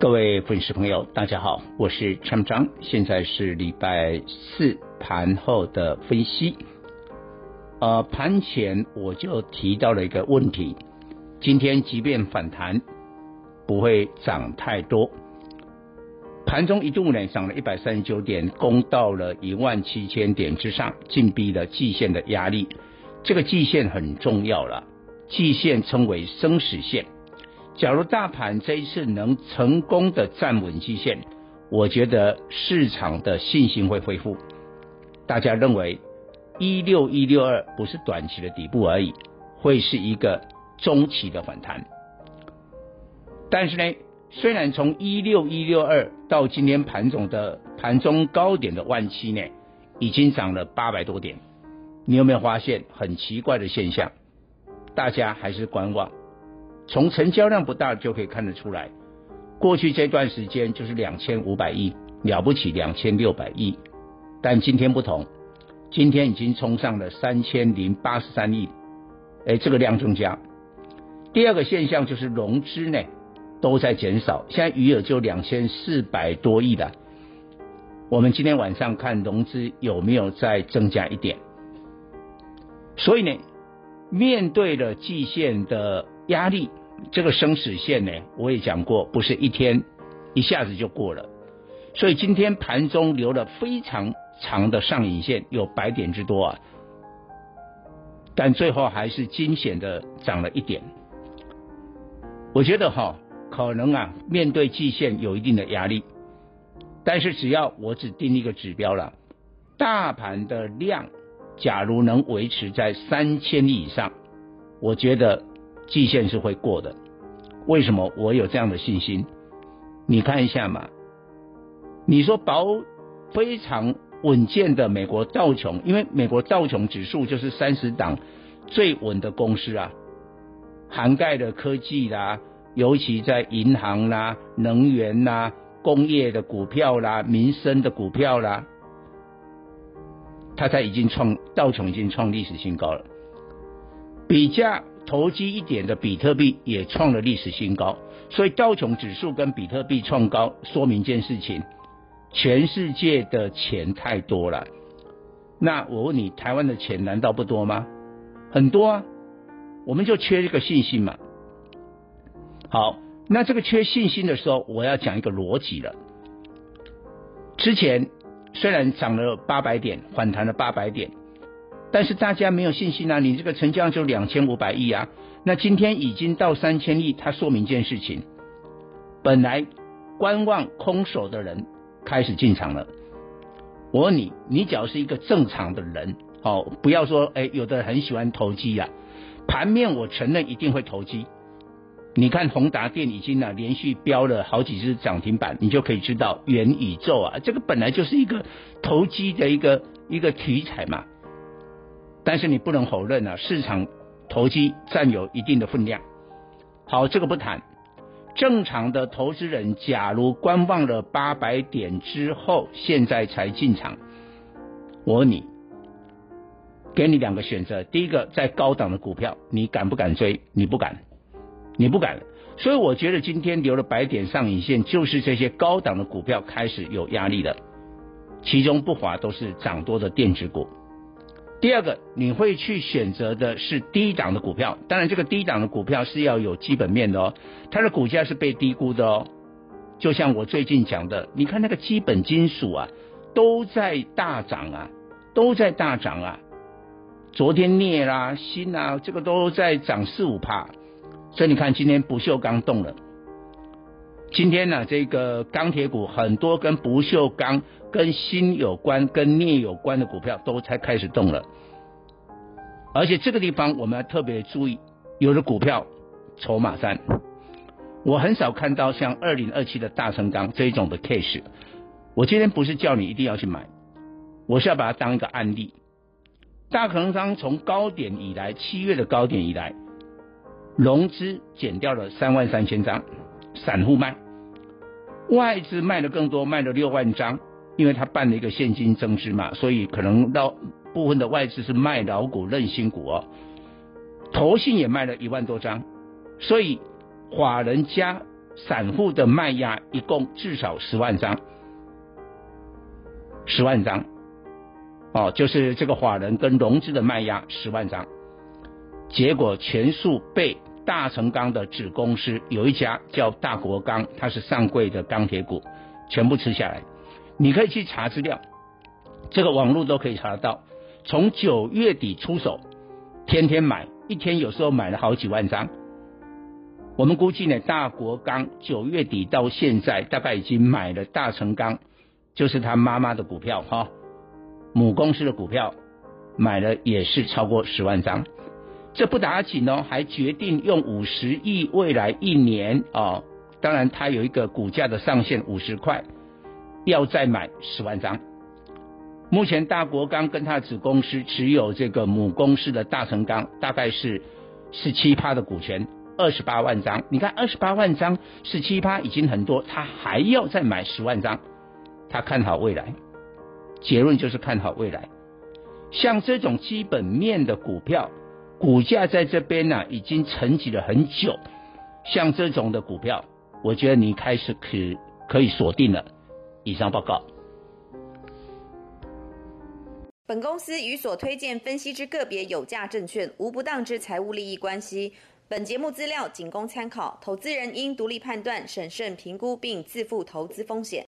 各位粉丝朋友，大家好，我是陈章，现在是礼拜四盘后的分析。呃，盘前我就提到了一个问题，今天即便反弹，不会涨太多。盘中一度呢涨了一百三十九点，攻到了一万七千点之上，紧逼了季线的压力。这个季线很重要了，季线称为生死线。假如大盘这一次能成功的站稳基线，我觉得市场的信心会恢复。大家认为一六一六二不是短期的底部而已，会是一个中期的反弹。但是呢，虽然从一六一六二到今天盘中的盘中高点的万七呢，已经涨了八百多点，你有没有发现很奇怪的现象？大家还是观望。从成交量不大就可以看得出来，过去这段时间就是两千五百亿，了不起两千六百亿，但今天不同，今天已经冲上了三千零八十三亿，哎，这个量增加。第二个现象就是融资呢都在减少，现在余额就两千四百多亿了。我们今天晚上看融资有没有再增加一点？所以呢，面对了季线的压力。这个生死线呢，我也讲过，不是一天一下子就过了，所以今天盘中留了非常长的上影线，有百点之多啊，但最后还是惊险的涨了一点。我觉得哈，可能啊，面对季线有一定的压力，但是只要我只定一个指标了，大盘的量假如能维持在三千亿以上，我觉得。季线是会过的，为什么我有这样的信心？你看一下嘛，你说保非常稳健的美国道琼，因为美国道琼指数就是三十档最稳的公司啊，涵盖的科技啦，尤其在银行啦、能源啦、工业的股票啦、民生的股票啦，它才已经创道琼已经创历史新高了，比价。投机一点的比特币也创了历史新高，所以道琼指数跟比特币创高，说明一件事情：全世界的钱太多了。那我问你，台湾的钱难道不多吗？很多啊，我们就缺这个信心嘛。好，那这个缺信心的时候，我要讲一个逻辑了。之前虽然涨了八百点，反弹了八百点。但是大家没有信心啊！你这个成交量就两千五百亿啊，那今天已经到三千亿，它说明一件事情：本来观望空手的人开始进场了。我问你，你只要是一个正常的人，哦，不要说哎，有的人很喜欢投机呀。盘面我承认一定会投机。你看宏达电已经呢连续飙了好几只涨停板，你就可以知道元宇宙啊，这个本来就是一个投机的一个一个题材嘛。但是你不能否认啊，市场投机占有一定的分量。好，这个不谈。正常的投资人，假如观望了八百点之后，现在才进场，我问你，给你两个选择。第一个，在高档的股票，你敢不敢追？你不敢，你不敢。所以我觉得今天留了百点上影线，就是这些高档的股票开始有压力了，其中不乏都是涨多的电子股。第二个，你会去选择的是低档的股票，当然这个低档的股票是要有基本面的哦，它的股价是被低估的哦。就像我最近讲的，你看那个基本金属啊，都在大涨啊，都在大涨啊。昨天镍啦、锌啊，这个都在涨四五趴，所以你看今天不锈钢动了。今天呢，这个钢铁股很多跟不锈钢、跟锌有关、跟镍有关的股票都才开始动了，而且这个地方我们要特别注意，有的股票筹码战，我很少看到像二零二七的大成钢这一种的 case。我今天不是叫你一定要去买，我是要把它当一个案例。大成钢从高点以来，七月的高点以来，融资减掉了三万三千张，散户卖，外资卖的更多，卖了六万张，因为他办了一个现金增资嘛，所以可能到部分的外资是卖老股认新股哦，投信也卖了一万多张，所以法人加散户的卖压一共至少十万张，十万张。哦，就是这个法人跟融资的卖压十万张，结果全数被大成钢的子公司有一家叫大国钢，它是上柜的钢铁股，全部吃下来。你可以去查资料，这个网络都可以查得到。从九月底出手，天天买，一天有时候买了好几万张。我们估计呢，大国钢九月底到现在大概已经买了大成钢，就是他妈妈的股票哈。母公司的股票买了也是超过十万张，这不打紧哦，还决定用五十亿未来一年啊、当然它有一个股价的上限五十块，要再买十万张。目前大国钢跟它的子公司持有这个母公司的大成钢，大概是十七趴的股权，二十八万张。你看二十八万张，十七趴已经很多，他还要再买十万张，他看好未来。结论就是看好未来，像这种基本面的股票，股价在这边呢、已经沉寂了很久，像这种的股票，我觉得你开始可可以锁定了。以上报告。本公司与所推荐分析之个别有价证券无不当之财务利益关系。本节目资料仅供参考，投资人应独立判断、审慎评估并自负投资风险。